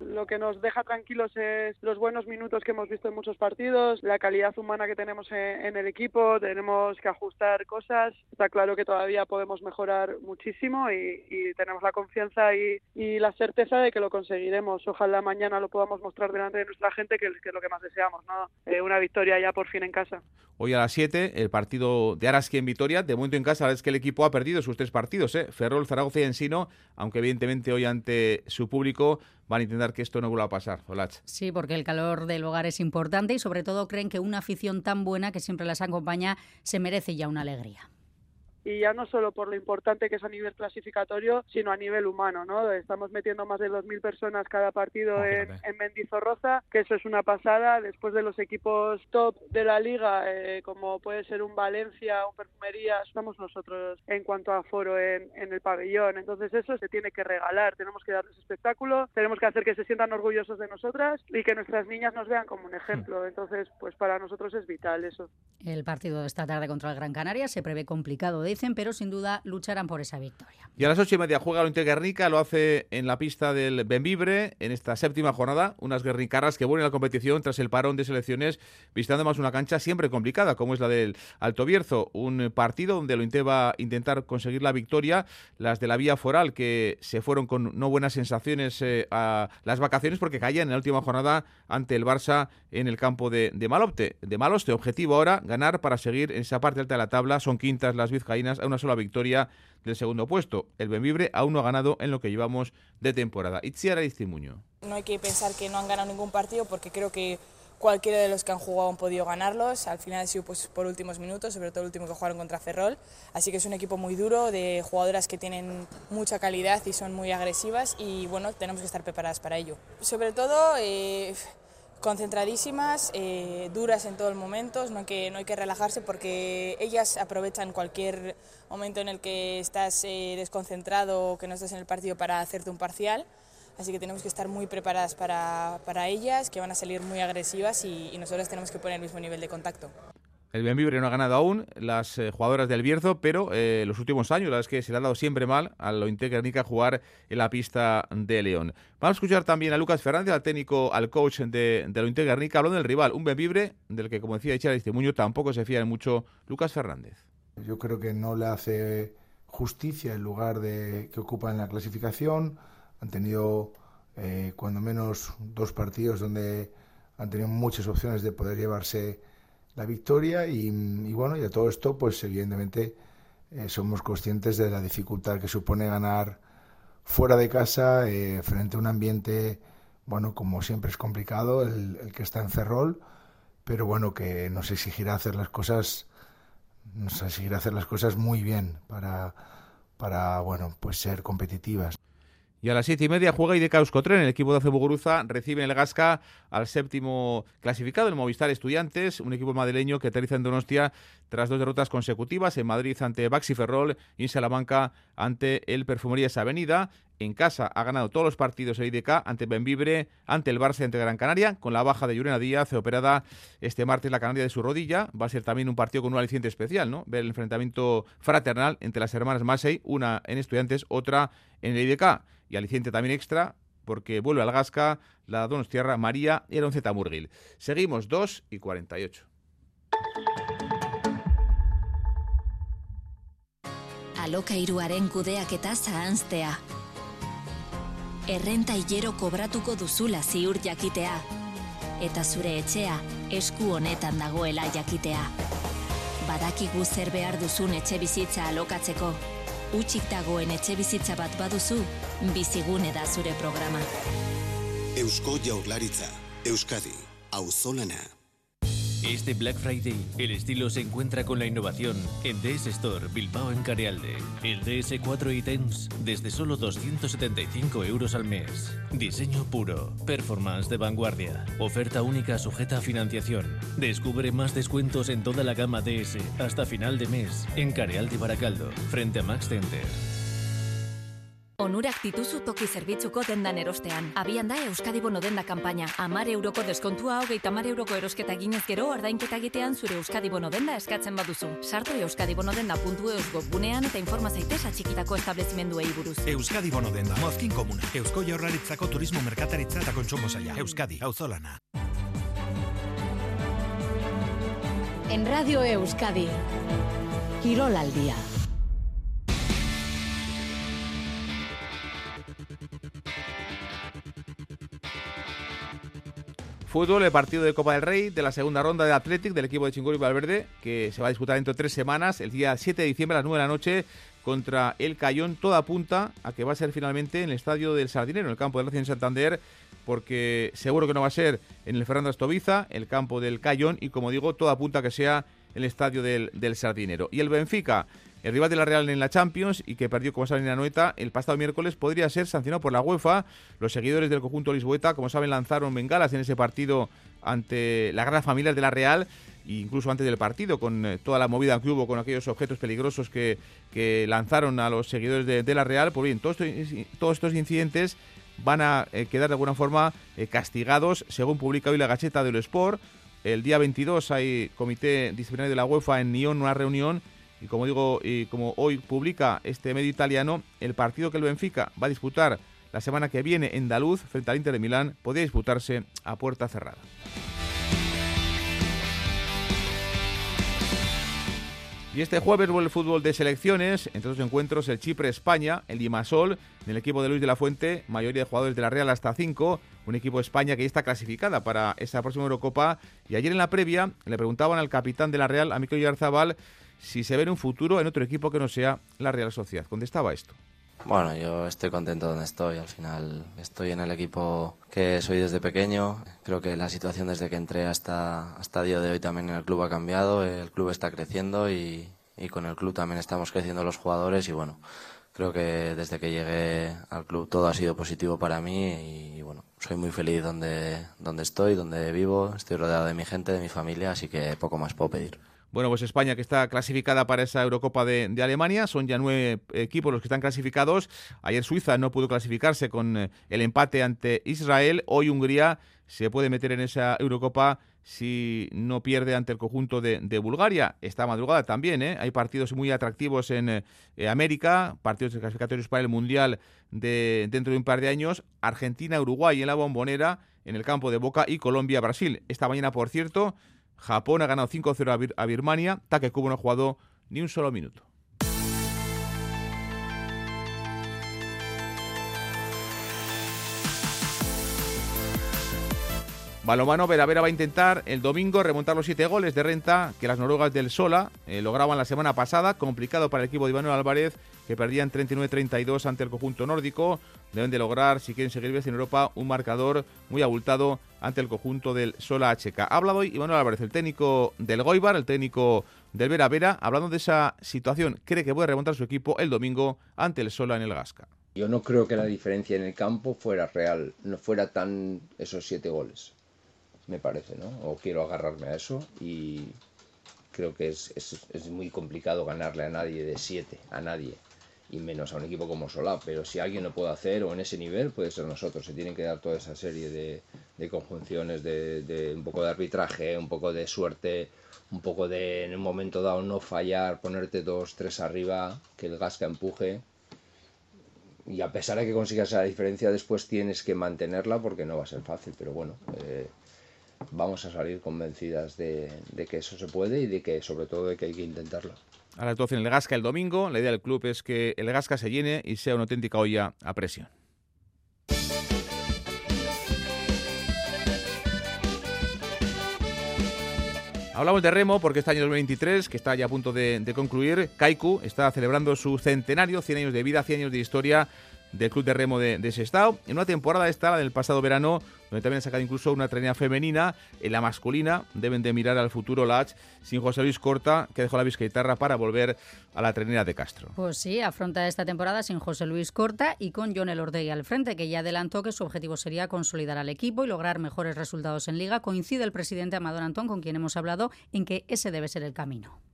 Lo que nos deja tranquilos es los buenos minutos que hemos visto en muchos partidos, la calidad humana que tenemos en, en, el equipo, tenemos que ajustar cosas. Está claro que todavía podemos mejorar muchísimo y, tenemos la confianza y, la certeza de que lo conseguiremos. Ojalá mañana lo podamos mostrar delante de nuestra gente, que, que es lo que más deseamos, ¿no? Eh, una victoria ya por fin en casa. Hoy a las 7, el partido de Araski en Vitoria. De momento en casa, es que el equipo ha perdido sus tres partidos. ¿eh? Ferrol, Zaragoza y Ensino, aunque evidentemente hoy ante su público van a intentar que esto no vuelva a pasar. Olach. Sí, porque el calor del hogar es importante y sobre todo creen que una afición tan buena que siempre las acompaña se merece ya una alegría. Y ya no solo por lo importante que es a nivel clasificatorio, sino a nivel humano, ¿no? Estamos metiendo más de 2.000 personas cada partido en, en Mendizorroza, que eso es una pasada, después de los equipos top de la liga, eh, como puede ser un Valencia, un Perfumería, estamos nosotros en cuanto a foro en, en el pabellón, entonces eso se tiene que regalar, tenemos que darles espectáculo, tenemos que hacer que se sientan orgullosos de nosotras y que nuestras niñas nos vean como un ejemplo, entonces pues para nosotros es vital eso. El partido de esta tarde contra el Gran Canaria se prevé complicado, dicen, pero sin duda lucharán por esa victoria. Y a las ocho y media juega el Inter Guernica, lo hace en la pista del Benvibre en esta séptima jornada. Unas guerricaras que vuelven a la competición tras el parón de selecciones, visitando más una cancha siempre complicada, como es la del Alto Bierzo. Un partido donde lo Inter va a intentar conseguir la victoria. Las de la vía foral que se fueron con no buenas sensaciones eh, a las vacaciones porque caían en la última jornada ante el Barça en el campo de, de Malopte. De Maloste, objetivo ahora, ganar para seguir en esa parte alta de la tabla. Son quintas las vizcaínas a una sola victoria del segundo puesto. El Benvibre aún no ha ganado en lo que llevamos de temporada. Itziara Iztimuño. No hay que pensar que no han ganado ningún partido porque creo que cualquiera de los que han jugado han podido ganarlos. Al final ha sido pues, por últimos minutos, sobre todo el último que jugaron contra Ferrol. Así que es un equipo muy duro, de jugadoras que tienen mucha calidad y son muy agresivas y bueno, tenemos que estar preparadas para ello. Sobre todo... Eh, concentradísimas, eh, duras en todo el momento, no hay, que, no hay que relajarse porque ellas aprovechan cualquier momento en el que estás eh, desconcentrado o que no estás en el partido para hacerte un parcial. Así que tenemos que estar muy preparadas para, para ellas, que van a salir muy agresivas y, y nosotros tenemos que poner el mismo nivel de contacto. El Benvibre no ha ganado aún, las eh, jugadoras del Bierzo, pero eh, los últimos años, la verdad es que se le ha dado siempre mal a lo Guernica jugar en la pista de León. Vamos a escuchar también a Lucas Fernández, al técnico, al coach de, de lo Guernica, hablando del rival, un Benvibre del que, como decía Echar Estimuño, tampoco se fía mucho Lucas Fernández. Yo creo que no le hace justicia el lugar de, que ocupa en la clasificación. Han tenido, eh, cuando menos, dos partidos donde han tenido muchas opciones de poder llevarse la victoria y, y, bueno, y de todo esto, pues evidentemente eh, somos conscientes de la dificultad que supone ganar fuera de casa, eh, frente a un ambiente, bueno, como siempre es complicado, el, el, que está en Ferrol, pero bueno, que nos exigirá hacer las cosas, nos exigirá hacer las cosas muy bien para, para bueno, pues ser competitivas. Y a las siete y media juega IDK Euskotren. El equipo de Acebuguruza recibe en el Gasca al séptimo clasificado, el Movistar Estudiantes, un equipo madrileño que aterriza en Donostia tras dos derrotas consecutivas, en Madrid ante Baxi Ferrol y en Salamanca ante el Perfumerías Avenida. En casa ha ganado todos los partidos el IDK ante Benvibre, ante el Barça ante Gran Canaria, con la baja de Yurena Díaz, operada este martes la canaria de su rodilla. Va a ser también un partido con un aliciente especial, ¿no? Ver el enfrentamiento fraternal entre las hermanas Masei, una en Estudiantes, otra en el IDK y aliciente también extra porque vuelve al Gasca la Donostierra María Eronceta Murgil. Seguimos 2 y 48. Alokairuaren kudeaketa zahanztea. Errenta hilero kobratuko duzula ziur jakitea. Eta zure etxea esku honetan dagoela jakitea. Badakigu zer behar duzun etxe bizitza alokatzeko. Utsik dagoen etxe bizitza bat baduzu, bizigune da zure programa. Eusko Jaurlaritza, Euskadi, Auzolana. Este Black Friday, el estilo se encuentra con la innovación en DS Store Bilbao en Carealde. El DS4 ítems desde solo 275 euros al mes. Diseño puro, performance de vanguardia, oferta única sujeta a financiación. Descubre más descuentos en toda la gama DS hasta final de mes en Carealde Baracaldo, frente a Max Center. Onurak dituzu toki zerbitzuko dendan erostean. Abian da Euskadi Bono denda kanpaina. Amar euroko deskontua hogeita amar euroko erosketa ginez gero ordainketa egitean zure Euskadi Bono denda eskatzen baduzu. Sartu Euskadi Bono denda puntu webgunean eta informa zaitez atxikitako establezimenduei buruz. Euskadi Bono denda, mozkin komuna. Eusko Jaurlaritzako turismo merkataritza eta kontsumo zaila. Euskadi, auzolana. En Radio Euskadi, Kirol Fútbol, el partido de Copa del Rey de la segunda ronda de Athletic del equipo de Chinguri Valverde, que se va a disputar dentro de tres semanas, el día 7 de diciembre a las 9 de la noche, contra el Cayón. Toda apunta a que va a ser finalmente en el estadio del Sardinero, en el campo de Racing Santander, porque seguro que no va a ser en el Fernando Estoviza, el campo del Cayón, y como digo, todo apunta a que sea el estadio del, del Sardinero. Y el Benfica, el rival de la Real en la Champions y que perdió en la Noeta el pasado miércoles, podría ser sancionado por la UEFA. Los seguidores del conjunto lisboeta, como saben, lanzaron bengalas en ese partido ante la gran familia de la Real incluso antes del partido, con eh, toda la movida que hubo con aquellos objetos peligrosos que, lanzaron a los seguidores de, la Real. Pues bien, todos estos, incidentes van a eh, quedar de alguna forma eh, castigados, según publica hoy la Gacheta del Sport. El día 22 hay comité disciplinario de la UEFA en Nyon, una reunión y como digo, y como hoy publica este medio italiano, el partido que el Benfica va a disputar la semana que viene en Daluz frente al Inter de Milán podría disputarse a puerta cerrada. Y este jueves vuelve el fútbol de selecciones, entre otros encuentros el Chipre-España, el Limasol, en el equipo de Luis de la Fuente, mayoría de jugadores de la Real hasta 5, un equipo de España que ya está clasificada para esa próxima Eurocopa. Y ayer en la previa le preguntaban al capitán de la Real, a Mikel Yarzabal, si se ve en un futuro en otro equipo que no sea la Real Sociedad. Contestaba esto. Bueno, yo estoy contento donde estoy. Al final estoy en el equipo que soy desde pequeño. Creo que la situación desde que entré hasta, hasta el día de hoy también en el club ha cambiado. El club está creciendo y, y con el club también estamos creciendo los jugadores y bueno, creo que desde que llegué al club todo ha sido positivo para mí y bueno, soy muy feliz donde, donde estoy, donde vivo, estoy rodeado de mi gente, de mi familia, así que poco más puedo pedir. Bueno, pues España que está clasificada para esa Eurocopa de, Alemania, son ya nueve equipos los que están clasificados. Ayer Suiza no pudo clasificarse con eh, el empate ante Israel. Hoy Hungría se puede meter en esa Eurocopa si no pierde ante el conjunto de, Bulgaria. Esta madrugada también, ¿eh? hay partidos muy atractivos en eh, América, partidos clasificatorios para el Mundial de dentro de un par de años. Argentina-Uruguay en la bombonera, en el campo de Boca y Colombia-Brasil. Esta mañana, por cierto, Japón ha ganado 5-0 a, Birmania. Take Kubo no ha jugado ni un solo minuto. Balomano Vera Vera va a intentar el domingo remontar los siete goles de renta que las noruegas del Sola eh, lograban la semana pasada. Complicado para el equipo de Iván Álvarez, que perdían 39-32 ante el conjunto nórdico. Deben de lograr, si quieren seguir en Europa, un marcador muy abultado ante el conjunto del Sola HK. Ha hablado hoy Iván Álvarez, el técnico del Goibar, el técnico del Vera Vera, hablando de esa situación. Cree que puede remontar su equipo el domingo ante el Sola en el Gasca. Yo no creo que la diferencia en el campo fuera real, no fuera tan esos siete goles me parece, ¿no? O quiero agarrarme a eso y creo que es, es, muy complicado ganarle a nadie de 7, a nadie, y menos a un equipo como Solá, pero si alguien lo puede hacer o en ese nivel puede ser nosotros, se tienen que dar toda esa serie de, de conjunciones, de, un poco de arbitraje, un poco de suerte, un poco de en un momento dado no fallar, ponerte dos, tres arriba, que el Gasca empuje. Y a pesar de que consigas esa diferencia, después tienes que mantenerla porque no va a ser fácil. Pero bueno, eh, vamos a salir convencidas de, que eso se puede y de que sobre todo de que hay que intentarlo. A la actuación en el Gasca el domingo, la idea del club es que el Gasca se llene y sea una auténtica olla a presión. Hablamos de remo porque este año 2023, que está ya a punto de, concluir, Kaiku está celebrando su centenario, 100 años de vida, 100 años de historia del Club de Remo de, de Sestao. En una temporada esta, la del pasado verano, donde también ha sacado incluso una trainera femenina. En la masculina deben de mirar al futuro Lach sin José Luis Corta, que dejó la guitarra para volver a la trainera de Castro. Pues sí, afronta esta temporada sin José Luis Corta y con John Elordegui al frente, que ya adelantó que su objetivo sería consolidar al equipo y lograr mejores resultados en Liga. Coincide el presidente Amador Antón, con quien hemos hablado, en que ese debe ser el camino.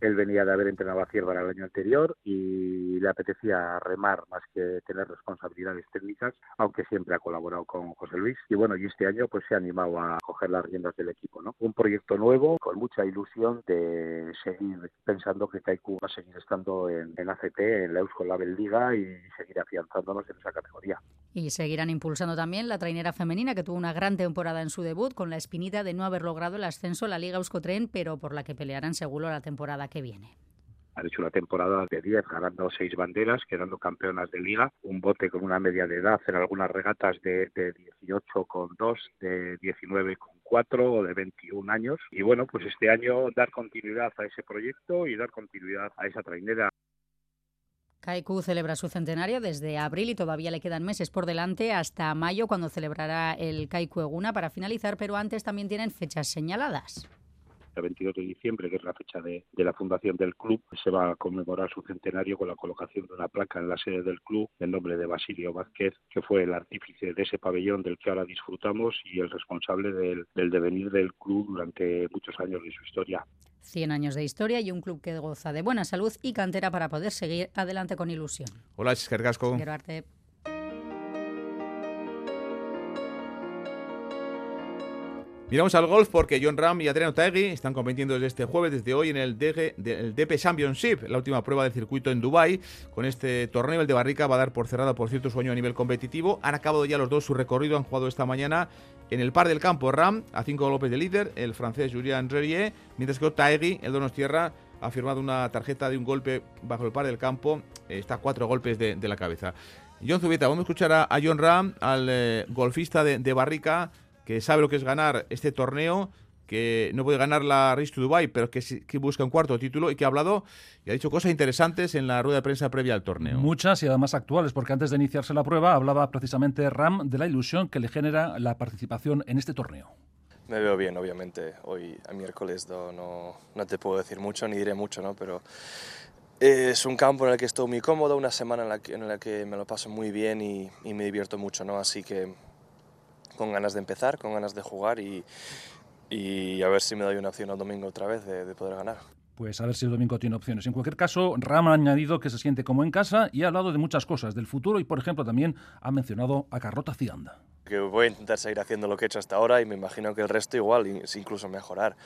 Él venía de haber entrenado a Cierva el año anterior y le apetecía remar más que tener responsabilidades técnicas, aunque siempre ha colaborado con José Luis. Y bueno, y este año pues se ha animado a coger las riendas del equipo, ¿no? Un proyecto nuevo con mucha ilusión de seguir pensando que Kaiku va a seguir estando en, en ACT, en la Label Liga y seguir afianzándonos en esa categoría. Y seguirán impulsando también la trainera femenina que tuvo una gran temporada en su debut con la espinita de no haber logrado el ascenso a la Liga Euskotren, pero por la que pelearán seguro la temporada que viene. Han hecho una temporada de 10, ganando seis banderas, quedando campeonas de liga. Un bote con una media de edad en algunas regatas de, de 18 con 2, de 19 con 4 o de 21 años. Y bueno, pues este año dar continuidad a ese proyecto y dar continuidad a esa trainera. Kaiku celebra su centenario desde abril y todavía le quedan meses por delante hasta mayo cuando celebrará el Kaiku Eguna para finalizar, pero antes también tienen fechas señaladas. el 22 de diciembre, que es la fecha de, la fundación del club, se va a conmemorar su centenario con la colocación de una placa en la sede del club en nombre de Basilio Vázquez, que fue el artífice de ese pabellón del que ahora disfrutamos y el responsable del devenir del club durante muchos años de su historia. 100 años de historia y un club que goza de buena salud y cantera para poder seguir adelante con ilusión. Hola, Escargasco. Miramos al golf porque John Ram y Adriano Taegui están compitiendo desde este jueves, desde hoy, en el, DP Championship, la última prueba del circuito en Dubai. Con este torneo, el de Barrica va a dar por cerrado, por cierto, su año a nivel competitivo. Han acabado ya los dos su recorrido, han jugado esta mañana en el par del campo Ram, a cinco golpes de líder, el francés Julian Rerier, mientras que Taegui, el Donostierra, ha firmado una tarjeta de un golpe bajo el par del campo, está a cuatro golpes de, la cabeza. John Zubieta, vamos a escuchar a, John Ram, al eh, golfista de Barrica que sabe lo que es ganar este torneo, que no puede ganar la Race to Dubai, pero que, que, busca un cuarto título y que ha hablado y ha dicho cosas interesantes en la rueda de prensa previa al torneo. Muchas y además actuales, porque antes de iniciarse la prueba hablaba precisamente Ram de la ilusión que le genera la participación en este torneo. Me veo bien, obviamente. Hoy, a miércoles, no, no, te puedo decir mucho, ni diré mucho, ¿no? Pero es un campo en el que estoy muy cómodo, una semana en la que, en la que me lo paso muy bien y, y me divierto mucho, ¿no? Así que con ganas de empezar, con ganas de jugar y, y a ver si me doy una opción al domingo otra vez de, poder ganar. Pues a ver si el domingo tiene opciones. En cualquier caso, Ram ha añadido que se siente como en casa y ha hablado de muchas cosas, del futuro y, por ejemplo, también ha mencionado a Carlota Cianda. Que voy a intentar seguir haciendo lo que he hecho hasta ahora y me imagino que el resto igual, incluso mejorar.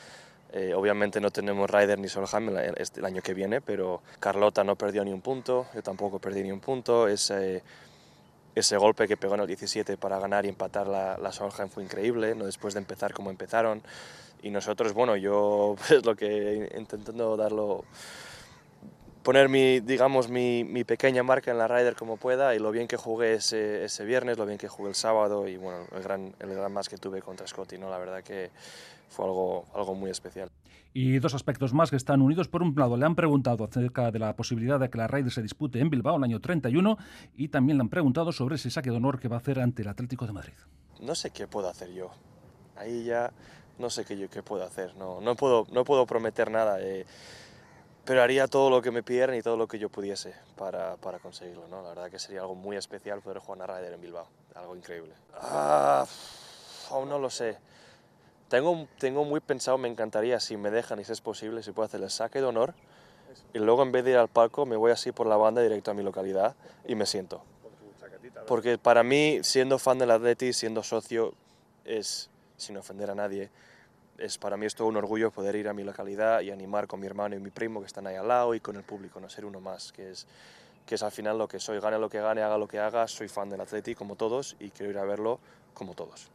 Eh, obviamente no tenemos Ryder ni Solheim el, el año que viene, pero Carlota no perdió ni un punto, yo tampoco perdí ni un punto. Es, eh, ese golpe que pegó en el 17 para ganar y empatar la, la Solheim fue increíble, ¿no? después de empezar como empezaron. Y nosotros, bueno, yo es lo que intentando darlo, poner mi, digamos, mi, mi, pequeña marca en la Ryder como pueda y lo bien que jugué ese, ese, viernes, lo bien que jugué el sábado y bueno, el gran, el gran más que tuve contra Scotty, ¿no? La verdad que fue algo, algo muy especial. Y dos aspectos más que están unidos. Por un lado, le han preguntado acerca de la posibilidad de que la Ryder se dispute en Bilbao el año 31 y también le han preguntado sobre ese saque de honor que va a hacer ante el Atlético de Madrid. No sé qué puedo hacer yo. Ahí ya no sé qué, yo, qué puedo hacer. No, no, puedo, no puedo prometer nada. Eh, pero haría todo lo que me pidieran y todo lo que yo pudiese para, para, conseguirlo. ¿no? La verdad que sería algo muy especial poder jugar a Ryder en Bilbao. Algo increíble. Ah, aún no lo sé. Tengo, tengo muy pensado, me encantaría, si me dejan y si es posible, si puedo hacer el saque de honor y luego en vez de ir al palco me voy así por la banda directo a mi localidad y me siento. Porque para mí, siendo fan del Atleti, siendo socio, es, sin ofender a nadie, es para mí es todo un orgullo poder ir a mi localidad y animar con mi hermano y mi primo que están ahí al lado y con el público, no ser uno más, que es, que es al final lo que soy, gane lo que gane, haga lo que haga, soy fan del Atleti como todos y quiero ir a verlo como todos.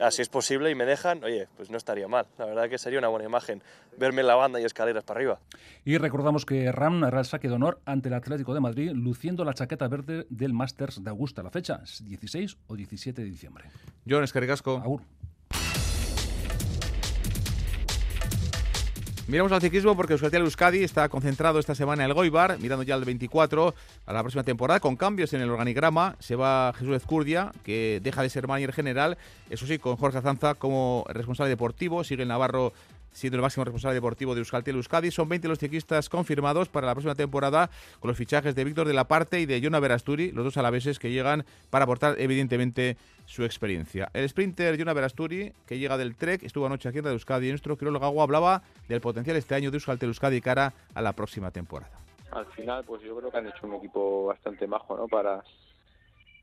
Así es posible y me dejan, oye, pues no estaría mal. La verdad que sería una buena imagen verme en la banda y escaleras para arriba. Y recordamos que Ram hará el saque de honor ante el Atlético de Madrid luciendo la chaqueta verde del Masters de Augusta. La fecha es 16 o 17 de diciembre. John Escaricasco. Agur. Miramos al ciclismo porque Euskaltel Euskadi está concentrado esta semana en el Goibar, mirando ya al 24 a la próxima temporada, con cambios en el organigrama. Se va Jesús Ezcurdia, que deja de ser manager general, eso sí, con Jorge Azanza como responsable deportivo. Sigue el Navarro siendo el máximo responsable deportivo de Euskaltel Euskadi. Son 20 los ciclistas confirmados para la próxima temporada con los fichajes de Víctor de la Parte y de Jonah Verasturi, los dos alaveses que llegan para aportar evidentemente su experiencia. El sprinter Jonah Verasturi, que llega del Trek, estuvo anoche aquí en Radio Euskadi y nuestro Agua hablaba del potencial este año de Euskaltel Euskadi cara a la próxima temporada. Al final, pues yo creo que han hecho un equipo bastante majo, ¿no? Para,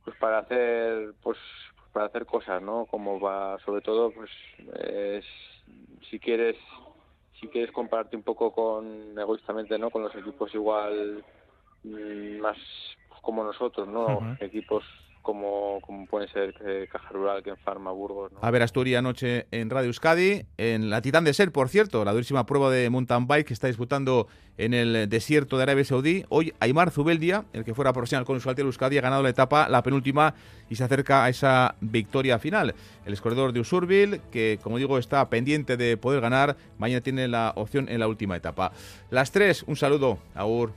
pues para hacer, pues para hacer cosas, ¿no? Como va, sobre todo, pues es si quieres si quieres compararte un poco con egoístamente no con los equipos igual mm, más como nosotros no equipos como, como ser eh, Caja Rural, que en Farma, Burgos. A ver, Asturias anoche en Radio Euskadi, en la Titán de Ser, por cierto, la durísima prueba de mountain bike que está disputando en el desierto de Arabia Saudí. Hoy Aymar Zubeldia, el que fuera profesional con de Euskadi, ha ganado la etapa, la penúltima, y se acerca a esa victoria final. El escorredor de Usurbil, que como digo está pendiente de poder ganar, mañana tiene la opción en la última etapa. Las tres, un saludo, Aur.